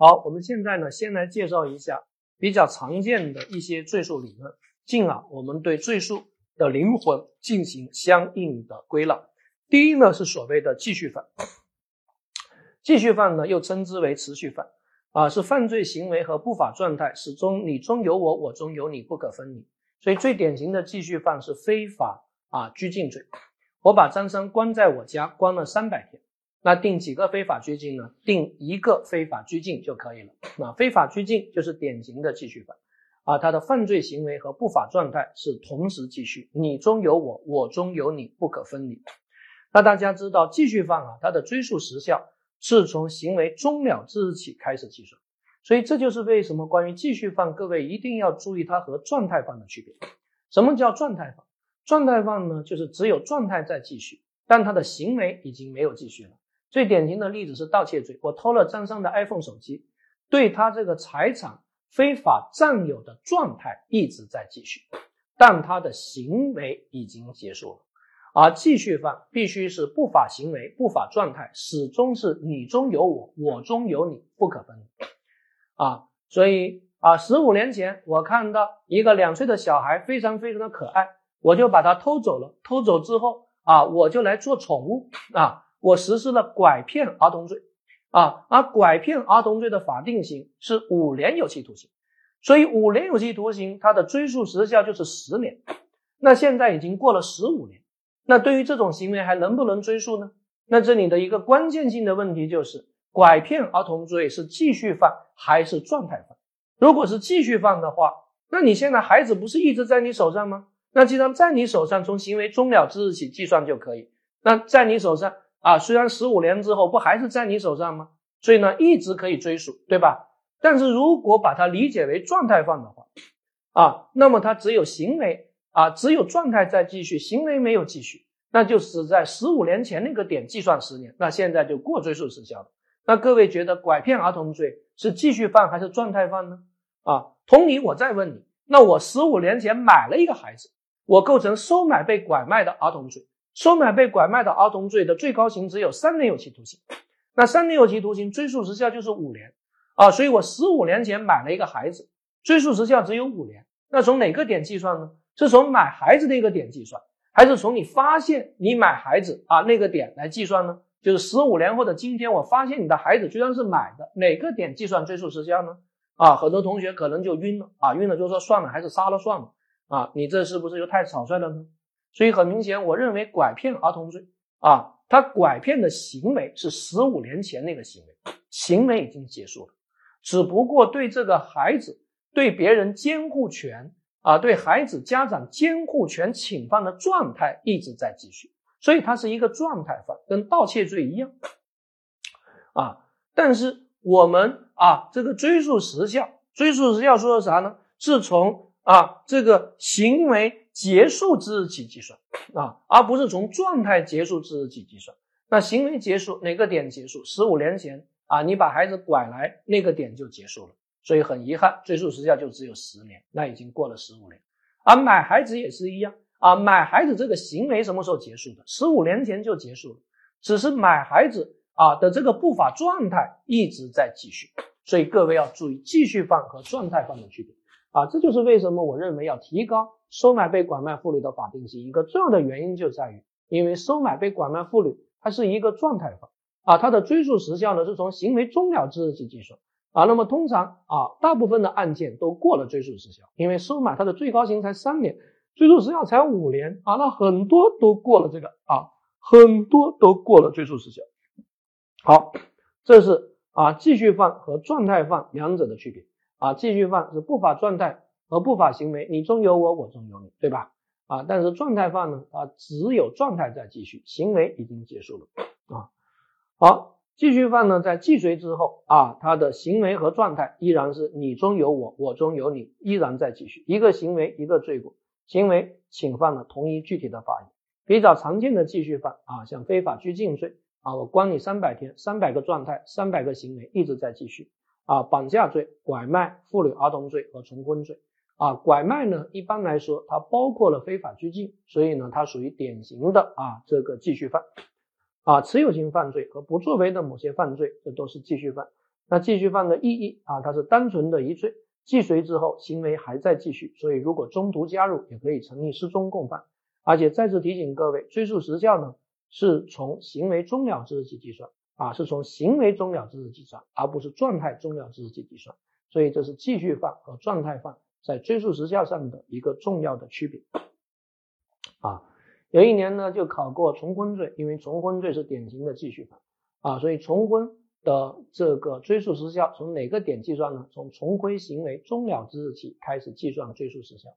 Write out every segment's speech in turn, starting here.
好，我们现在呢，先来介绍一下比较常见的一些罪数理论，进而我们对罪数的灵魂进行相应的归纳。第一呢，是所谓的继续犯，继续犯呢又称之为持续犯，啊，是犯罪行为和不法状态始终你中有我，我中有你，不可分离。所以最典型的继续犯是非法啊拘禁罪。我把张三关在我家，关了三百天，那定几个非法拘禁呢？定一个非法拘禁就可以了。那非法拘禁就是典型的继续犯，啊，他的犯罪行为和不法状态是同时继续，你中有我，我中有你，不可分离。那大家知道继续犯啊，它的追诉时效是从行为终了之日起开始计算，所以这就是为什么关于继续犯，各位一定要注意它和状态犯的区别。什么叫状态犯？状态犯呢，就是只有状态在继续，但他的行为已经没有继续了。最典型的例子是盗窃罪，我偷了张三的 iPhone 手机，对他这个财产非法占有的状态一直在继续，但他的行为已经结束了。而继续犯必须是不法行为、不法状态始终是你中有我，我中有你，不可分。啊，所以啊，十五年前我看到一个两岁的小孩非常非常的可爱。我就把他偷走了，偷走之后啊，我就来做宠物啊，我实施了拐骗儿童罪啊，而拐骗儿童罪的法定刑是五年有期徒刑，所以五年有期徒刑它的追诉时效就是十年，那现在已经过了十五年，那对于这种行为还能不能追诉呢？那这里的一个关键性的问题就是，拐骗儿童罪是继续犯还是状态犯？如果是继续犯的话，那你现在孩子不是一直在你手上吗？那既然在你手上，从行为终了之日起计算就可以。那在你手上啊，虽然十五年之后不还是在你手上吗？所以呢，一直可以追溯，对吧？但是如果把它理解为状态犯的话，啊，那么它只有行为啊，只有状态在继续，行为没有继续，那就是在十五年前那个点计算十年，那现在就过追溯时效了。那各位觉得拐骗儿童罪是继续犯还是状态犯呢？啊，同理，我再问你，那我十五年前买了一个孩子。我构成收买被拐卖的儿童罪，收买被拐卖的儿童罪的最高刑只有三年有期徒刑，那三年有期徒刑追诉时效就是五年啊，所以我十五年前买了一个孩子，追诉时效只有五年，那从哪个点计算呢？是从买孩子那个点计算，还是从你发现你买孩子啊那个点来计算呢？就是十五年后的今天，我发现你的孩子居然是买的，哪个点计算追诉时效呢？啊，很多同学可能就晕了啊，晕了就说算了，还是杀了算了。啊，你这是不是又太草率了呢？所以很明显，我认为拐骗儿童罪啊，他拐骗的行为是十五年前那个行为，行为已经结束了，只不过对这个孩子对别人监护权啊，对孩子家长监护权侵犯的状态一直在继续，所以它是一个状态犯，跟盗窃罪一样啊。但是我们啊，这个追诉时效，追诉时效说的啥呢？是从。啊，这个行为结束之日起计算啊，而不是从状态结束之日起计算。那行为结束哪个点结束？十五年前啊，你把孩子拐来那个点就结束了。所以很遗憾，追诉时效就只有十年，那已经过了十五年。而买孩子也是一样啊，买孩子这个行为什么时候结束的？十五年前就结束了，只是买孩子啊的这个不法状态一直在继续。所以各位要注意继续犯和状态犯的区别。啊，这就是为什么我认为要提高收买被拐卖妇女的法定刑一个重要的原因就在于，因为收买被拐卖妇女它是一个状态犯啊，它的追诉时效呢是从行为终了之日起计算啊。那么通常啊，大部分的案件都过了追诉时效，因为收买它的最高刑才三年，追诉时效才五年啊，那很多都过了这个啊，很多都过了追诉时效。好，这是啊继续犯和状态犯两者的区别。啊，继续犯是不法状态和不法行为，你中有我，我中有你，对吧？啊，但是状态犯呢，啊，只有状态在继续，行为已经结束了啊。好，继续犯呢，在既遂之后啊，他的行为和状态依然是你中有我，我中有你，依然在继续，一个行为一个罪过，行为侵犯了同一具体的法益。比较常见的继续犯啊，像非法拘禁罪啊，我关你三百天，三百个状态，三百个行为一直在继续。啊，绑架罪、拐卖妇女儿童罪和重婚罪。啊，拐卖呢，一般来说它包括了非法拘禁，所以呢，它属于典型的啊这个继续犯。啊，持有型犯罪和不作为的某些犯罪，这都是继续犯。那继续犯的意义啊，它是单纯的一罪，既遂之后行为还在继续，所以如果中途加入，也可以成立失踪共犯。而且再次提醒各位，追诉时效呢，是从行为终了之日起计算啊，是从行为终了之日计算，而不是状态终了之日起计算。所以这是继续犯和状态犯在追诉时效上的一个重要的区别啊。有一年呢，就考过重婚罪，因为重婚罪是典型的继续犯啊，所以重婚的这个追诉时效从哪个点计算呢？从重婚行为终了之日起开始计算追诉时效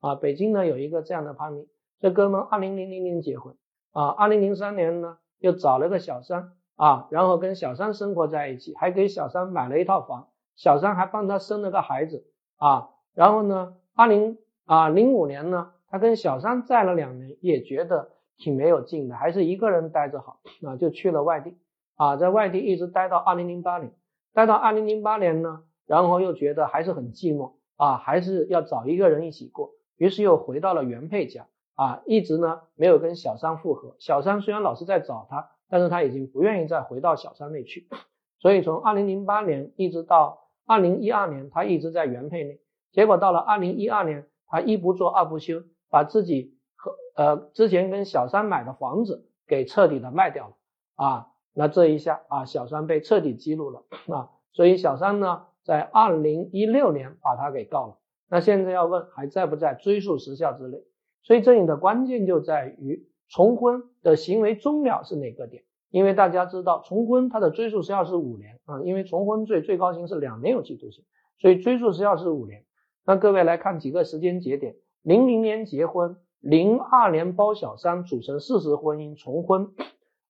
啊。北京呢有一个这样的判例，这哥们二零零零年结婚啊，二零零三年呢又找了个小三啊，然后跟小三生活在一起，还给小三买了一套房，小三还帮他生了个孩子啊，然后呢，二零啊零五年呢。他跟小三在了两年，也觉得挺没有劲的，还是一个人待着好 啊，就去了外地啊，在外地一直待到二零零八年，待到二零零八年呢，然后又觉得还是很寂寞啊，还是要找一个人一起过，于是又回到了原配家啊，一直呢没有跟小三复合。小三虽然老是在找他，但是他已经不愿意再回到小三那去，所以从二零零八年一直到二零一二年，他一直在原配那，结果到了二零一二年，他一不做二不休。把自己和呃之前跟小三买的房子给彻底的卖掉了啊，那这一下啊小三被彻底激怒了啊，所以小三呢在二零一六年把他给告了，那现在要问还在不在追诉时效之内？所以这里的关键就在于重婚的行为终了是哪个点？因为大家知道重婚它的追诉时效是五年啊，因为重婚罪最高刑是两年有期徒刑，所以追诉时效是五年。那各位来看几个时间节点。零零年结婚，零二年包小三组成事实婚姻重婚，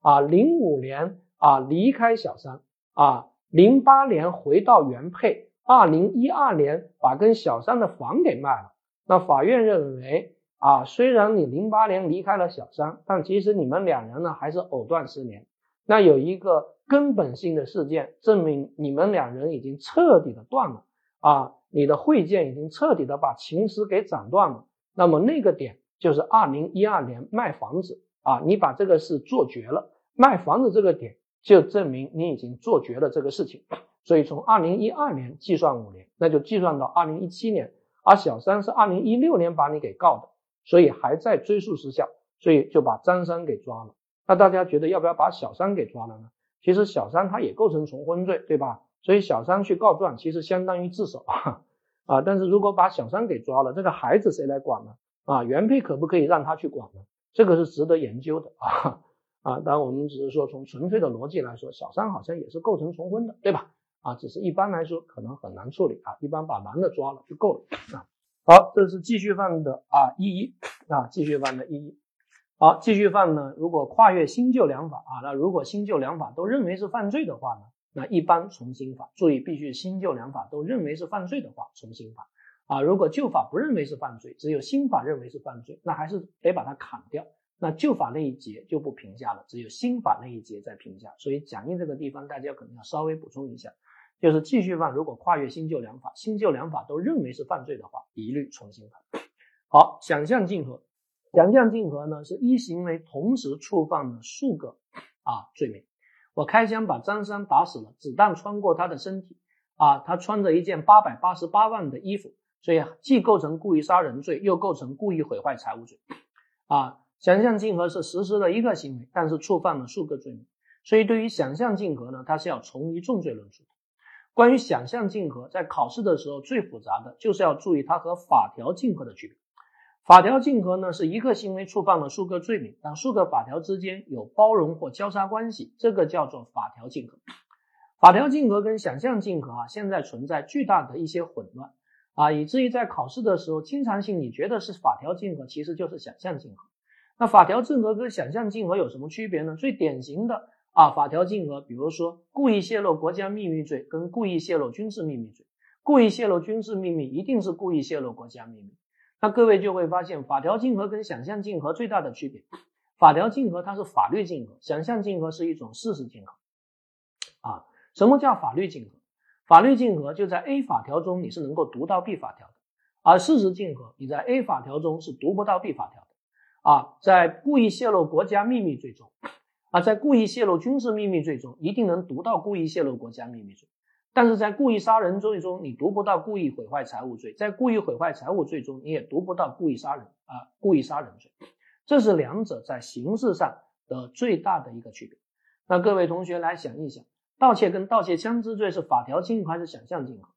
啊，零五年啊离开小三，啊，零八年回到原配，二零一二年把跟小三的房给卖了。那法院认为啊，虽然你零八年离开了小三，但其实你们两人呢还是藕断丝连。那有一个根本性的事件证明你们两人已经彻底的断了啊，你的会见已经彻底的把情丝给斩断了。那么那个点就是二零一二年卖房子啊，你把这个事做绝了，卖房子这个点就证明你已经做绝了这个事情，所以从二零一二年计算五年，那就计算到二零一七年，而小三是二零一六年把你给告的，所以还在追诉时效，所以就把张三给抓了。那大家觉得要不要把小三给抓了呢？其实小三他也构成重婚罪，对吧？所以小三去告状其实相当于自首。啊啊，但是如果把小三给抓了，这个孩子谁来管呢？啊，原配可不可以让他去管呢？这个是值得研究的啊啊！当然，我们只是说从纯粹的逻辑来说，小三好像也是构成重婚的，对吧？啊，只是一般来说可能很难处理啊，一般把男的抓了就够了啊。好，这是继续犯的啊意义啊，继续犯的意义。好，继续犯呢，如果跨越新旧两法啊，那如果新旧两法都认为是犯罪的话呢？那一般从新法，注意必须新旧两法都认为是犯罪的话，从新法啊。如果旧法不认为是犯罪，只有新法认为是犯罪，那还是得把它砍掉。那旧法那一节就不评价了，只有新法那一节在评价。所以讲义这个地方大家可能要稍微补充一下，就是继续犯如果跨越新旧两法，新旧两法都认为是犯罪的话，一律从新法。好，想象竞合，想象竞合呢是一行为同时触犯了数个啊罪名。我开枪把张三打死了，子弹穿过他的身体，啊，他穿着一件八百八十八万的衣服，所以既构成故意杀人罪，又构成故意毁坏财物罪，啊，想象竞合是实施了一个行为，但是触犯了数个罪名，所以对于想象竞合呢，它是要从一重罪论处。关于想象竞合，在考试的时候最复杂的就是要注意它和法条竞合的区别。法条竞合呢，是一个行为触犯了数个罪名，但数个法条之间有包容或交叉关系，这个叫做法条竞合。法条竞合跟想象竞合啊，现在存在巨大的一些混乱啊，以至于在考试的时候，经常性你觉得是法条竞合，其实就是想象竞合。那法条竞合跟想象竞合有什么区别呢？最典型的啊，法条竞合，比如说故意泄露国家秘密罪跟故意泄露军事秘密罪，故意泄露军事秘密一定是故意泄露国家秘密。那各位就会发现，法条竞合跟想象竞合最大的区别，法条竞合它是法律竞合，想象竞合是一种事实竞合。啊，什么叫法律竞合？法律竞合就在 A 法条中你是能够读到 B 法条的，而事实竞合你在 A 法条中是读不到 B 法条的。啊，在故意泄露国家秘密罪中，啊，在故意泄露军事秘密罪中一定能读到故意泄露国家秘密罪。但是在故意杀人罪中，你读不到故意毁坏财物罪，在故意毁坏财物罪中，你也读不到故意杀人啊，故意杀人罪，这是两者在形式上的最大的一个区别。那各位同学来想一想，盗窃跟盗窃枪支罪是法条竞合还是想象竞合？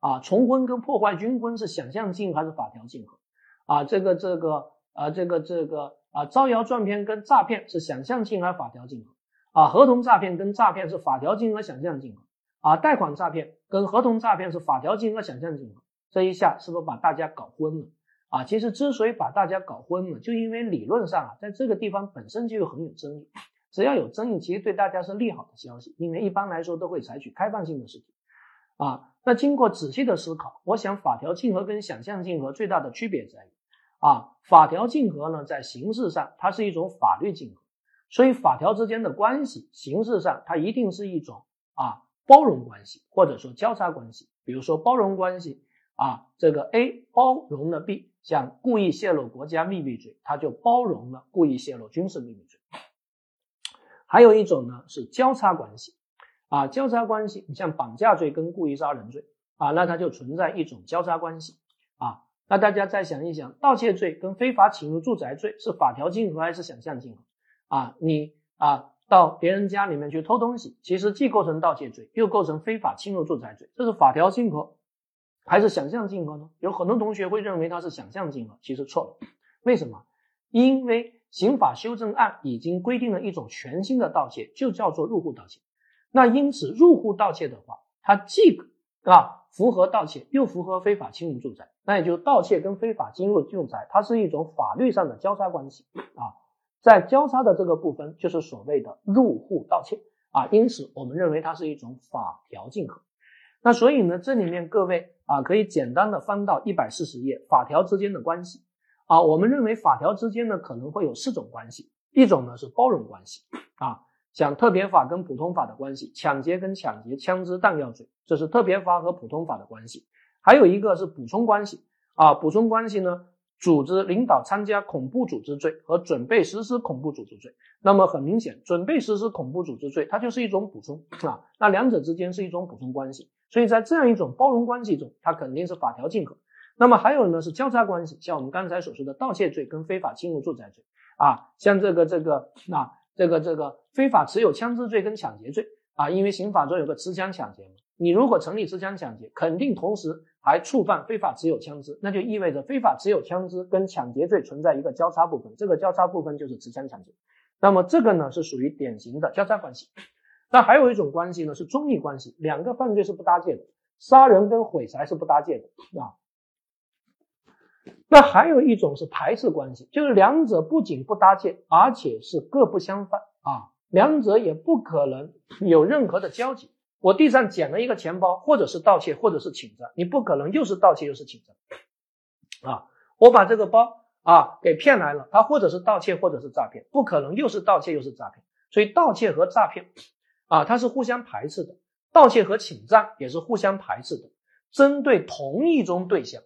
啊，重婚跟破坏军婚是想象竞合还是法条竞合？啊，这个这个啊，这个这个啊，招摇撞骗跟诈骗是想象竞合还是法条竞合？啊，合同诈骗跟诈骗是法条竞合想象竞合？啊，贷款诈骗跟合同诈骗是法条竞合想象竞合？这一下是不是把大家搞昏了？啊，其实之所以把大家搞昏了，就因为理论上啊，在这个地方本身就很有争议。只要有争议，其实对大家是利好的消息，因为一般来说都会采取开放性的试题。啊，那经过仔细的思考，我想法条竞合跟想象竞合最大的区别在于，啊，法条竞合呢，在形式上它是一种法律竞合，所以法条之间的关系形式上它一定是一种啊包容关系或者说交叉关系。比如说包容关系啊，这个 A 包容了 B，像故意泄露国家秘密罪，它就包容了故意泄露军事秘密罪。还有一种呢是交叉关系，啊，交叉关系，你像绑架罪跟故意杀人罪，啊，那它就存在一种交叉关系，啊，那大家再想一想，盗窃罪跟非法侵入住宅罪是法条竞合还是想象竞合？啊，你啊到别人家里面去偷东西，其实既构成盗窃罪，又构成非法侵入住宅罪，这是法条竞合还是想象竞合呢？有很多同学会认为它是想象竞合，其实错了，为什么？因为。刑法修正案已经规定了一种全新的盗窃，就叫做入户盗窃。那因此，入户盗窃的话，它既啊符合盗窃，又符合非法侵入住宅。那也就盗窃跟非法侵入住宅，它是一种法律上的交叉关系啊。在交叉的这个部分，就是所谓的入户盗窃啊。因此，我们认为它是一种法条竞合。那所以呢，这里面各位啊，可以简单的翻到一百四十页，法条之间的关系。啊，我们认为法条之间呢可能会有四种关系，一种呢是包容关系啊，像特别法跟普通法的关系，抢劫跟抢劫枪支弹药罪，这是特别法和普通法的关系。还有一个是补充关系啊，补充关系呢，组织领导参加恐怖组织罪和准备实施恐怖组织罪。那么很明显，准备实施恐怖组织罪它就是一种补充啊，那两者之间是一种补充关系，所以在这样一种包容关系中，它肯定是法条竞合。那么还有呢是交叉关系，像我们刚才所说的盗窃罪跟非法侵入住宅罪啊，像这个这个啊这个这个非法持有枪支罪跟抢劫罪啊，因为刑法中有个持枪抢劫嘛，你如果成立持枪抢劫，肯定同时还触犯非法持有枪支，那就意味着非法持有枪支跟抢劫罪存在一个交叉部分，这个交叉部分就是持枪抢劫，那么这个呢是属于典型的交叉关系。那还有一种关系呢是中立关系，两个犯罪是不搭界的，杀人跟毁财是不搭界的啊。那还有一种是排斥关系，就是两者不仅不搭界，而且是各不相犯啊，两者也不可能有任何的交集。我地上捡了一个钱包，或者是盗窃，或者是侵占，你不可能又是盗窃又是侵占啊。我把这个包啊给骗来了，他或者是盗窃，或者是诈骗，不可能又是盗窃又是诈骗。所以盗窃和诈骗啊，它是互相排斥的，盗窃和侵占也是互相排斥的，针对同一种对象。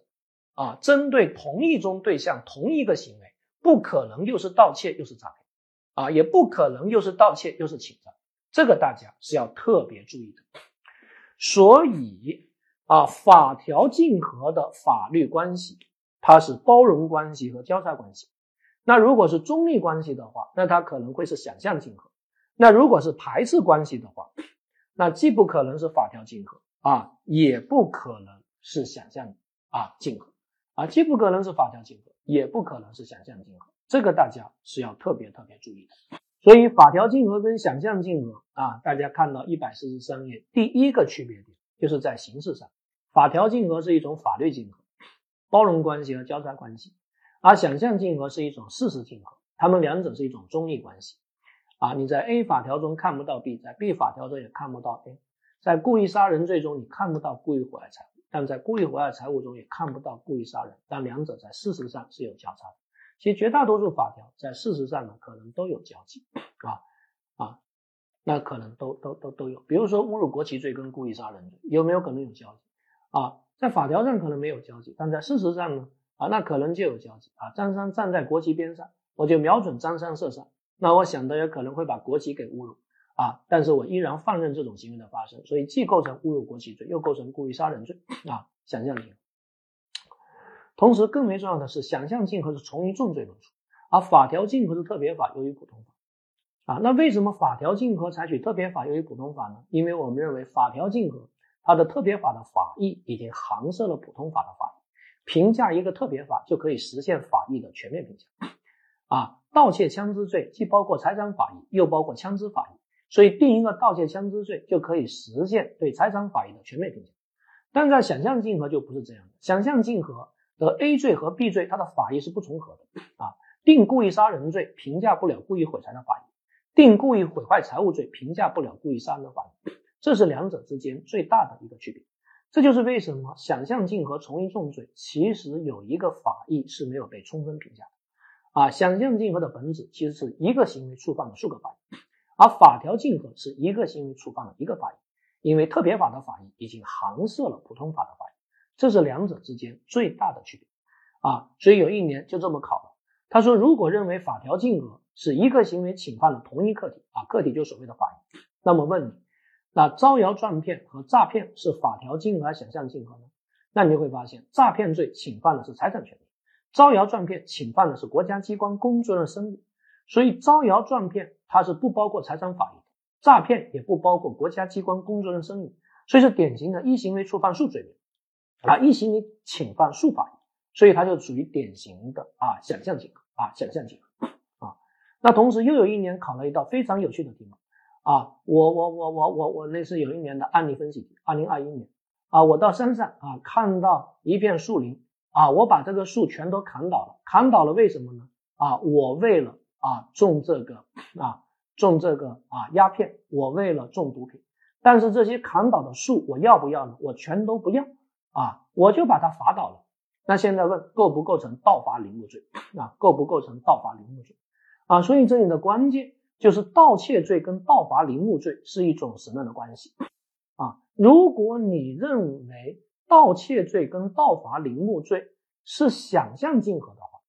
啊，针对同一种对象，同一个行为，不可能又是盗窃又是诈骗，啊，也不可能又是盗窃又是侵占，这个大家是要特别注意的。所以啊，法条竞合的法律关系，它是包容关系和交叉关系。那如果是中立关系的话，那它可能会是想象竞合。那如果是排斥关系的话，那既不可能是法条竞合啊，也不可能是想象啊竞合。啊，既不可能是法条竞合，也不可能是想象竞合，这个大家是要特别特别注意的。所以，法条竞合跟想象竞合啊，大家看到一百四十三页第一个区别点，就是在形式上，法条竞合是一种法律竞合，包容关系和交叉关系，而想象竞合是一种事实竞合，它们两者是一种中立关系。啊，你在 A 法条中看不到 B，在 B 法条中也看不到 A，在故意杀人罪中你看不到故意毁坏财物。但在故意毁坏财物中也看不到故意杀人，但两者在事实上是有交叉的。其实绝大多数法条在事实上呢，可能都有交集啊啊，那可能都都都都有。比如说侮辱国旗罪跟故意杀人罪有没有可能有交集啊？在法条上可能没有交集，但在事实上呢啊，那可能就有交集啊。张三站在国旗边上，我就瞄准张三射杀，那我想的也可能会把国旗给侮辱啊，但是我依然放任这种行为的发生，所以既构成侮辱国旗罪，又构成故意杀人罪啊，想象竞合。同时，更为重要的是，想象竞合是从一重罪论处，而法条竞合是特别法优于普通法啊。那为什么法条竞合采取特别法优于普通法呢？因为我们认为法条竞合它的特别法的法益已经搪塞了普通法的法益。评价一个特别法就可以实现法益的全面评价啊！盗窃枪支罪既包括财产法益，又包括枪支法益，所以定一个盗窃枪支罪就可以实现对财产法益的全面评价。但在想象竞合就不是这样的，想象竞合的 A 罪和 B 罪，它的法益是不重合的啊！定故意杀人罪评价不了故意毁财的法益，定故意毁坏财物罪评价不了故意杀人的法益，这是两者之间最大的一个区别。这就是为什么想象竞合从一重罪其实有一个法益是没有被充分评价的啊！想象竞合的本质其实是一个行为触犯了数个法益，而法条竞合是一个行为触犯了一个法益，因为特别法的法益已经搪塞了普通法的法益，这是两者之间最大的区别啊！所以有一年就这么考了，他说如果认为法条竞合是一个行为侵犯了同一客体啊，客体就所谓的法益，那么问你。那招摇撞骗和诈骗是法条竞合还是想象竞合呢？那你就会发现，诈骗罪侵犯的是财产权利，招摇撞骗侵犯的是国家机关工作人员的声誉。所以招摇撞骗它是不包括财产法益的，诈骗也不包括国家机关工作人员声誉，所以是典型的一行为触犯数罪名啊，一行为侵犯数法，所以它就属于典型的啊想象竞合啊想象竞合啊。那同时又有一年考了一道非常有趣的题目。啊，我我我我我我那是有一年的案例分析题，二零二一年啊，我到山上啊，看到一片树林啊，我把这个树全都砍倒了，砍倒了为什么呢？啊，我为了啊种这个啊种这个啊鸦片，我为了种毒品，但是这些砍倒的树我要不要呢？我全都不要啊，我就把他罚倒了。那现在问构不构成盗伐林木罪啊？构不构成盗伐林木罪啊？所以这里的关键。就是盗窃罪跟盗伐林木罪是一种什么样的关系啊？如果你认为盗窃罪跟盗伐林木罪是想象竞合的话，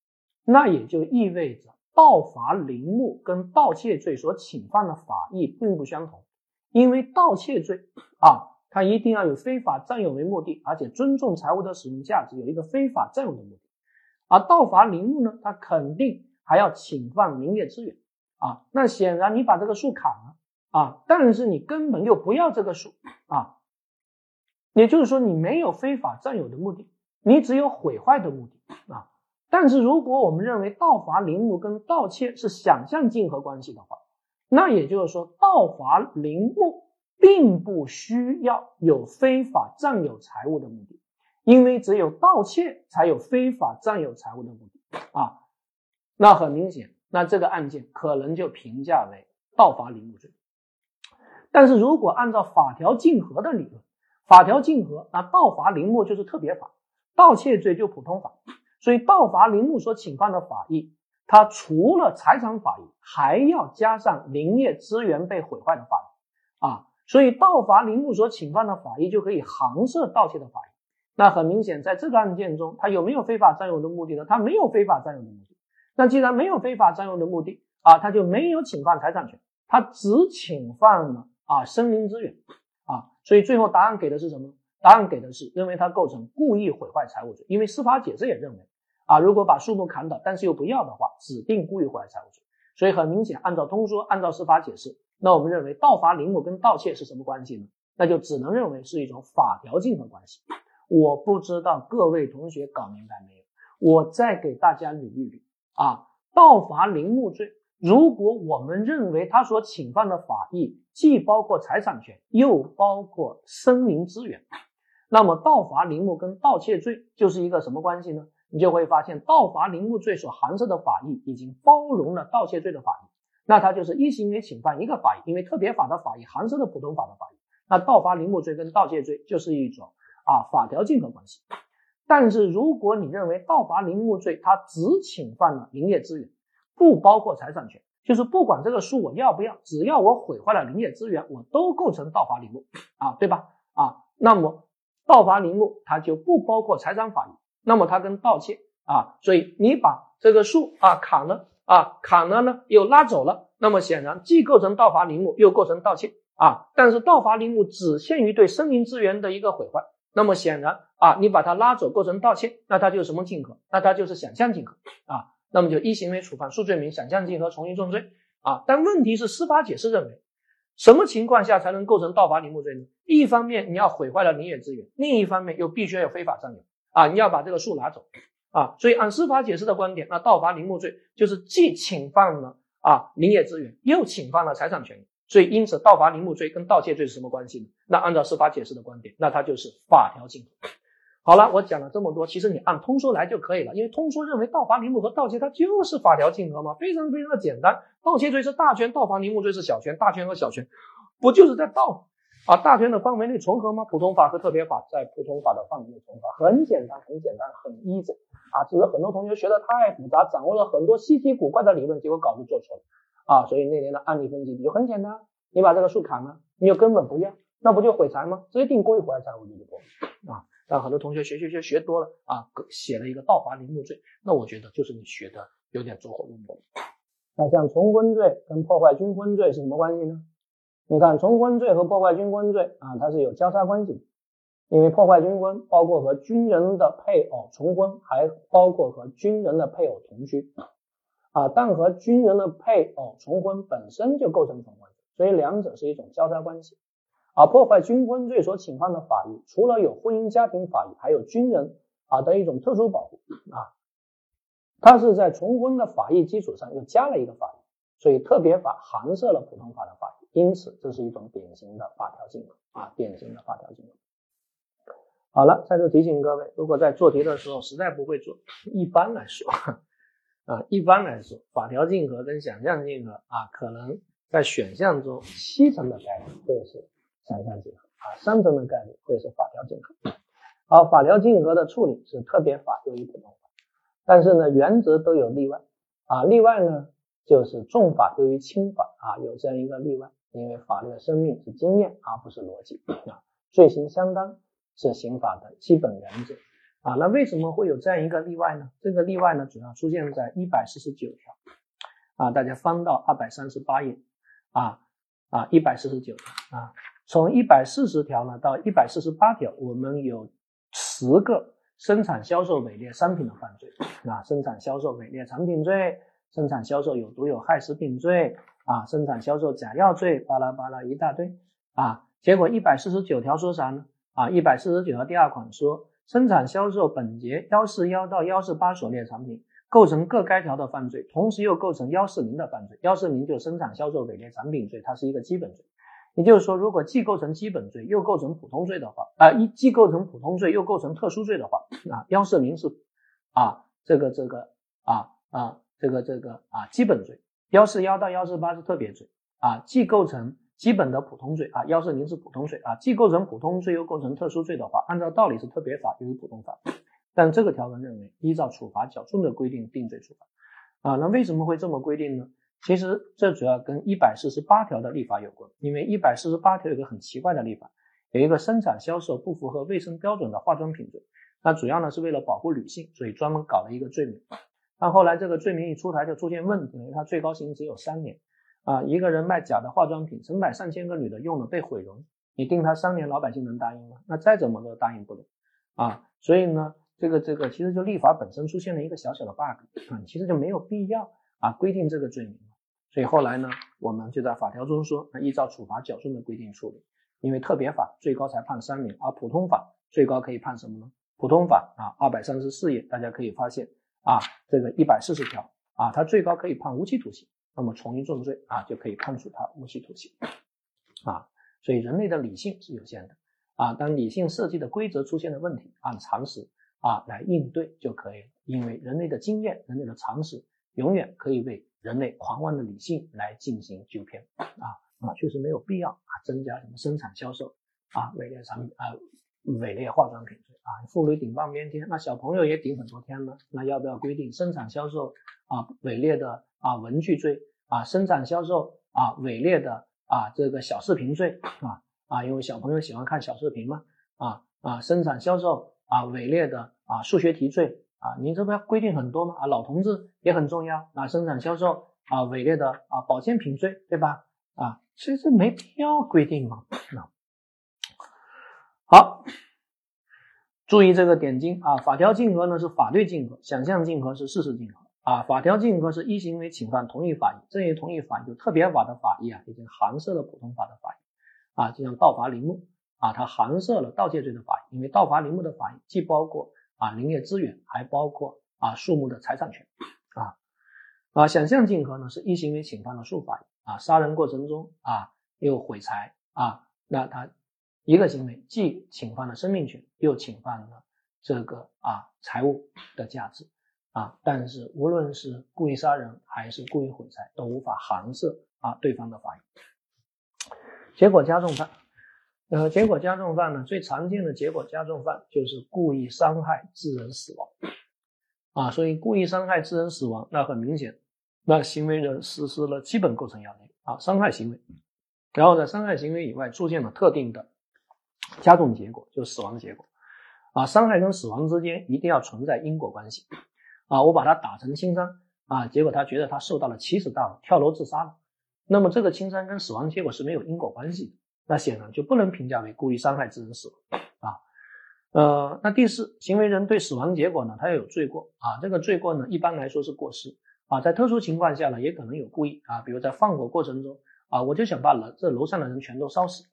那也就意味着盗伐林木跟盗窃罪所侵犯的法益并不相同。因为盗窃罪啊，它一定要有非法占有为目的，而且尊重财物的使用价值，有一个非法占有的目的。而盗伐林木呢，它肯定还要侵犯林业资源。啊，那显然你把这个树砍了啊，但是你根本就不要这个树啊，也就是说你没有非法占有的目的，你只有毁坏的目的啊。但是如果我们认为盗伐林木跟盗窃是想象竞合关系的话，那也就是说盗伐林木并不需要有非法占有财物的目的，因为只有盗窃才有非法占有财物的目的啊。那很明显。那这个案件可能就评价为盗伐林木罪，但是如果按照法条竞合的理论，法条竞合，那盗伐林木就是特别法，盗窃罪就普通法，所以盗伐林木所侵犯的法益，它除了财产法益，还要加上林业资源被毁坏的法益啊，所以盗伐林木所侵犯的法益就可以搪塞盗窃的法益。那很明显，在这个案件中，他有没有非法占有的目的呢？他没有非法占有的目的。那既然没有非法占有的目的啊，他就没有侵犯财产权，他只侵犯了啊森林资源啊，所以最后答案给的是什么？答案给的是认为他构成故意毁坏财物罪，因为司法解释也认为啊，如果把树木砍倒，但是又不要的话，指定故意毁坏财物罪。所以很明显，按照通说，按照司法解释，那我们认为盗伐林木跟盗窃是什么关系呢？那就只能认为是一种法条竞合关系。我不知道各位同学搞明白没有？我再给大家捋一捋。啊，盗伐林木罪，如果我们认为他所侵犯的法益既包括财产权，又包括森林资源，那么盗伐林木跟盗窃罪就是一个什么关系呢？你就会发现，盗伐林木罪所含涉的法益已经包容了盗窃罪的法益，那它就是一行为侵犯一个法益，因为特别法的法益含涉了普通法的法益，那盗伐林木罪跟盗窃罪就是一种啊法条竞合关系。但是，如果你认为盗伐林木罪它只侵犯了林业资源，不包括财产权，就是不管这个树我要不要，只要我毁坏了林业资源，我都构成盗伐林木啊，对吧？啊，那么盗伐林木它就不包括财产法益，那么它跟盗窃啊，所以你把这个树啊砍了啊，砍了呢又拉走了，那么显然既构成盗伐林木，又构成盗窃啊。但是盗伐林木只限于对森林资源的一个毁坏，那么显然啊，你把它拉走构成盗窃，那它就是什么竞合？那它就是想象竞合啊。那么就一行为处犯数罪名想象竞合从一重罪啊。但问题是司法解释认为，什么情况下才能构成盗伐林木罪呢？一方面你要毁坏了林业资源，另一方面又必须要有非法占有啊，你要把这个树拿走。啊，所以按司法解释的观点，那盗伐林木罪就是既侵犯了啊林业资源，又侵犯了财产权。所以因此，盗伐林木罪跟盗窃罪是什么关系呢？那按照司法解释的观点，那它就是法条竞合。好了，我讲了这么多，其实你按通说来就可以了，因为通说认为盗伐林木和盗窃它就是法条竞合嘛，非常非常的简单。盗窃罪是大圈，盗伐林木罪是小圈，大圈和小圈不就是在盗？啊，大圈的范围内重合吗？普通法和特别法在普通法的范围内重合，很简单，很简单，很 easy 啊！只是很多同学学的太复杂，掌握了很多稀奇古怪的理论，结果稿子做错了啊！所以那年的案例分析就很简单，你把这个树砍了，你又根本不要，那不就毁财吗？直接定故意毁坏财物就过啊！但很多同学学学学学多了啊，写了一个盗伐林木罪，那我觉得就是你学的有点走火入魔。那像重婚罪跟破坏军婚罪是什么关系呢？你看，重婚罪和破坏军婚罪啊，它是有交叉关系的。因为破坏军婚包括和军人的配偶重婚，还包括和军人的配偶同居啊。但和军人的配偶重婚本身就构成重婚罪，所以两者是一种交叉关系。而破坏军婚罪所侵犯的法益，除了有婚姻家庭法益，还有军人啊的一种特殊保护啊。它是在重婚的法益基础上又加了一个法益，所以特别法含摄了普通法的法益。因此，这是一种典型的法条竞合啊，典型的法条竞合。好了，再次提醒各位，如果在做题的时候实在不会做，一般来说 啊，一般来说，法条竞合跟想象竞合啊，可能在选项中七成的概率会是想象竞合啊，三成的概率会是法条竞合。好，法条竞合的处理是特别法优于普通法，但是呢，原则都有例外啊，例外呢就是重法优于轻法啊，有这样一个例外。因为法律的生命是经验，而不是逻辑啊。罪行相当是刑法的基本原则啊。那为什么会有这样一个例外呢？这个例外呢，主要出现在一百四十九条啊。大家翻到二百三十八页啊啊，一百四十九条啊。从一百四十条呢到一百四十八条，我们有十个生产销售伪劣商品的犯罪啊，生产销售伪劣产品罪，生产销售有毒有害食品罪。啊，生产销售假药罪，巴拉巴拉一大堆啊，结果一百四十九条说啥呢？啊，一百四十九条第二款说，生产销售本节幺四幺到幺四八所列产品，构成各该条的犯罪，同时又构成幺四零的犯罪。幺四零就生产销售伪劣产品罪，它是一个基本罪。也就是说，如果既构成基本罪，又构成普通罪的话，啊，一既构成普通罪，又构成特殊罪的话，啊，幺四零是啊，这个这个啊啊，这个这个啊，基本罪。幺四幺到幺四八是特别罪啊，既构成基本的普通罪啊，幺四零是普通罪啊，既构成普通罪又构成特殊罪的话，按照道理是特别法优于普通法，但这个条文认为依照处罚较重的规定定罪处罚啊，那为什么会这么规定呢？其实这主要跟一百四十八条的立法有关，因为一百四十八条有个很奇怪的立法，有一个生产销售不符合卫生标准的化妆品罪，那主要呢是为了保护女性，所以专门搞了一个罪名。但后来这个罪名一出台就出现问题，因为它最高刑只有三年啊，一个人卖假的化妆品，成百上千个女的用了被毁容，你定他三年，老百姓能答应吗？那再怎么都答应不了啊。所以呢，这个这个其实就立法本身出现了一个小小的 bug 啊，其实就没有必要啊规定这个罪名。所以后来呢，我们就在法条中说，依照处罚较重的规定处理，因为特别法最高才判三年，而普通法最高可以判什么呢？普通法啊，二百三十四页，大家可以发现。啊，这个一百四十条啊，它最高可以判无期徒刑，那么从一重罪啊，就可以判处他无期徒刑啊。所以人类的理性是有限的啊，当理性设计的规则出现了问题，按常识啊来应对就可以了。因为人类的经验、人类的常识永远可以为人类狂妄的理性来进行纠偏啊啊，确实没有必要啊增加什么生产销售啊伪劣产品啊伪劣化妆品罪。啊，妇女顶半边天，那小朋友也顶很多天了。那要不要规定生产销售啊伪劣的啊文具罪啊，生产销售啊伪劣的啊这个小视频罪啊啊，因为小朋友喜欢看小视频嘛啊啊，生产销售啊伪劣的啊数学题罪啊，你这不要规定很多吗？啊，老同志也很重要啊，生产销售啊，伪劣的啊，保健品罪，对吧？啊，其实没必要规定嘛。啊好，注意这个点睛啊，法条竞合呢是法对竞合，想象竞合是事实竞合啊。法条竞合是一行为侵犯同一法益，这一同一法益就特别法的法益啊，已经含涉了普通法的法益啊，就像盗伐林木啊，它含涉了盗窃罪的法益，因为盗伐林木的法益既包括啊林业资源，还包括啊树木的财产权啊啊。想象竞合呢是一行为侵犯了数法益啊，杀人过程中啊又毁财啊，那他。一个行为既侵犯了生命权，又侵犯了这个啊财物的价值啊，但是无论是故意杀人还是故意毁财，都无法含摄啊对方的法益。结果加重犯，呃，结果加重犯呢，最常见的结果加重犯就是故意伤害致人死亡啊，所以故意伤害致人死亡，那很明显，那行为人实施了基本构成要件啊，伤害行为，然后在伤害行为以外出现了特定的。加重结果就是死亡结果，啊，伤害跟死亡之间一定要存在因果关系，啊，我把他打成轻伤，啊，结果他觉得他受到了奇耻大辱跳楼自杀了，那么这个轻伤跟死亡结果是没有因果关系的，那显然就不能评价为故意伤害致人死亡，啊，呃，那第四，行为人对死亡结果呢，他要有罪过，啊，这个罪过呢，一般来说是过失，啊，在特殊情况下呢，也可能有故意，啊，比如在放火过程中，啊，我就想把楼这楼上的人全都烧死，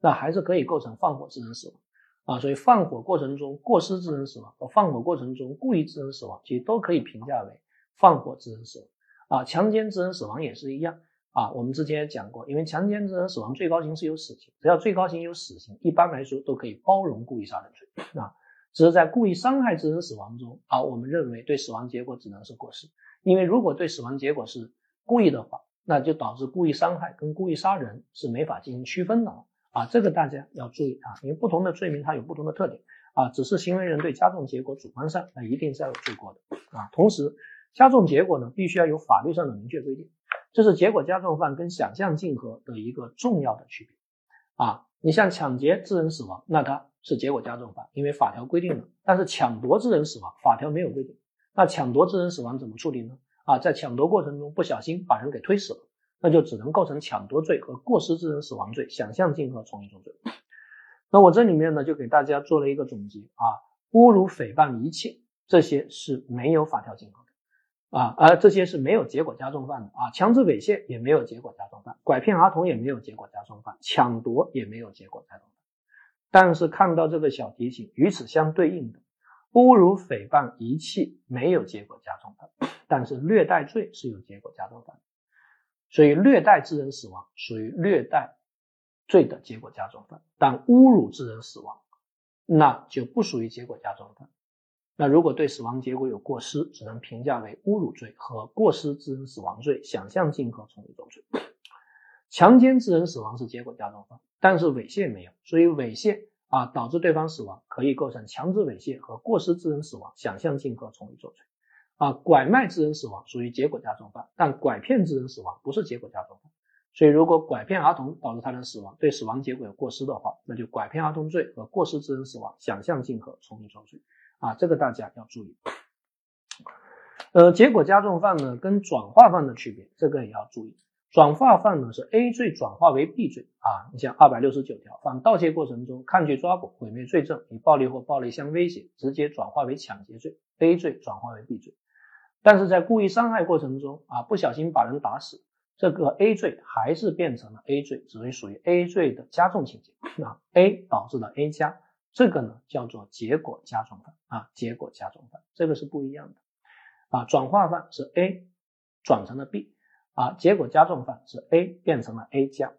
那还是可以构成放火致人死亡啊，所以放火过程中过失致人死亡和放火过程中故意致人死亡，其实都可以评价为放火致人死亡啊。强奸致人死亡也是一样啊。我们之前也讲过，因为强奸致人死亡最高刑是有死刑，只要最高刑有死刑，一般来说都可以包容故意杀人罪啊。只是在故意伤害致人死亡中啊，我们认为对死亡结果只能是过失，因为如果对死亡结果是故意的话，那就导致故意伤害跟故意杀人是没法进行区分的。啊，这个大家要注意啊，因为不同的罪名它有不同的特点啊，只是行为人对加重结果主观上那一定是要有罪过的啊。同时，加重结果呢，必须要有法律上的明确规定，这是结果加重犯跟想象竞合的一个重要的区别啊。你像抢劫致人死亡，那它是结果加重犯，因为法条规定了；但是抢夺致人死亡，法条没有规定。那抢夺致人死亡怎么处理呢？啊，在抢夺过程中不小心把人给推死了。那就只能构成抢夺罪和过失致人死亡罪，想象竞合从一重罪。那我这里面呢，就给大家做了一个总结啊，侮辱、诽谤、遗弃这些是没有法条竞合的啊，而这些是没有结果加重犯的啊，强制猥亵也没有结果加重犯，拐骗儿童也没有结果加重犯，抢夺也没有结果加重犯。但是看到这个小提醒，与此相对应的，侮辱、诽谤、遗弃没有结果加重犯，但是虐待罪是有结果加重犯。所以虐待致人死亡属于虐待罪的结果加重犯，但侮辱致人死亡那就不属于结果加重犯。那如果对死亡结果有过失，只能评价为侮辱罪和过失致人死亡罪想象竞合从一重罪。强奸致人死亡是结果加重犯，但是猥亵没有，所以猥亵啊导致对方死亡可以构成强制猥亵和过失致人死亡想象竞合从一重罪。啊，拐卖致人死亡属于结果加重犯，但拐骗致人死亡不是结果加重犯。所以，如果拐骗儿童导致他人死亡，对死亡结果有过失的话，那就拐骗儿童罪和过失致人死亡想象竞合从一重罪。啊，这个大家要注意。呃，结果加重犯呢，跟转化犯的区别，这个也要注意。转化犯呢是 A 罪转化为 B 罪啊，你像二百六十九条，犯盗窃过程中抗拒抓捕、毁灭罪证，以暴力或暴力相威胁，直接转化为抢劫罪，A 罪转化为 B 罪。但是在故意伤害过程中啊，不小心把人打死，这个 A 罪还是变成了 A 罪，只为属于 A 罪的加重情节。那 A 导致了 A 加，这个呢叫做结果加重犯啊，结果加重犯，这个是不一样的啊。转化犯是 A 转成了 B 啊，结果加重犯是 A 变成了 A 加。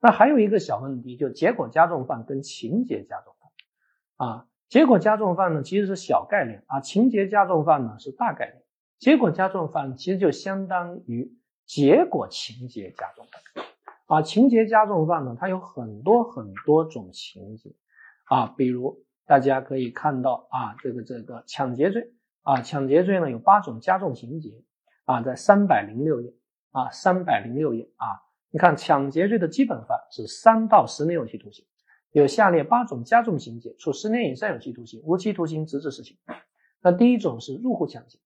那还有一个小问题，就结果加重犯跟情节加重犯啊，结果加重犯呢其实是小概念啊，情节加重犯呢是大概念。结果加重犯其实就相当于结果情节加重犯啊，情节加重犯呢，它有很多很多种情节。啊，比如大家可以看到啊，这个这个抢劫罪。啊，抢劫罪呢有八种加重情节。啊，在三百零六页。啊，三百零六页。啊，你看抢劫罪的基本犯是三到十年有期徒刑，有下列八种加重情节，处十年以上有期徒刑、无期徒刑、直至死刑。那第一种是入户抢劫，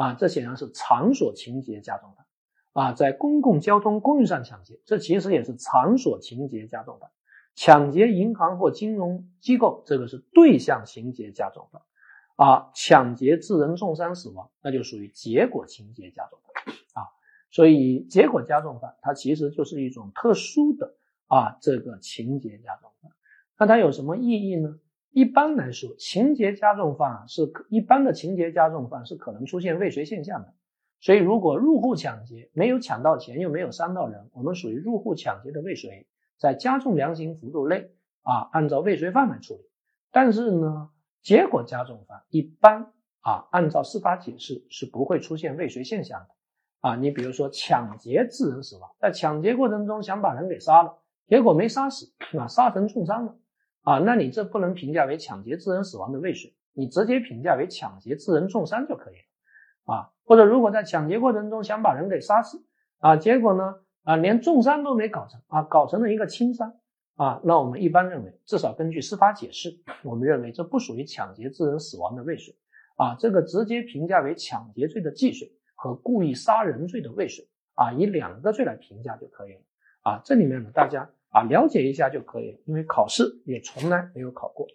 啊，这显然是场所情节加重犯，啊，在公共交通工具上抢劫，这其实也是场所情节加重犯。抢劫银行或金融机构，这个是对象情节加重犯，啊，抢劫致人重伤死亡，那就属于结果情节加重犯，啊，所以结果加重犯它其实就是一种特殊的啊这个情节加重犯，那它有什么意义呢？一般来说，情节加重犯是可一般的情节加重犯是可能出现未遂现象的，所以如果入户抢劫没有抢到钱又没有伤到人，我们属于入户抢劫的未遂。在加重量刑幅度内啊，按照未遂犯来处理。但是呢，结果加重犯一般啊，按照司法解释是不会出现未遂现象的啊。你比如说抢劫致人死亡，在抢劫过程中想把人给杀了，结果没杀死啊，杀成重伤了啊，那你这不能评价为抢劫致人死亡的未遂，你直接评价为抢劫致人重伤就可以了啊。或者如果在抢劫过程中想把人给杀死啊，结果呢？啊，连重伤都没搞成啊，搞成了一个轻伤啊，那我们一般认为，至少根据司法解释，我们认为这不属于抢劫致人死亡的未遂啊，这个直接评价为抢劫罪的既遂和故意杀人罪的未遂啊，以两个罪来评价就可以了啊，这里面呢，大家啊了解一下就可以了，因为考试也从来没有考过。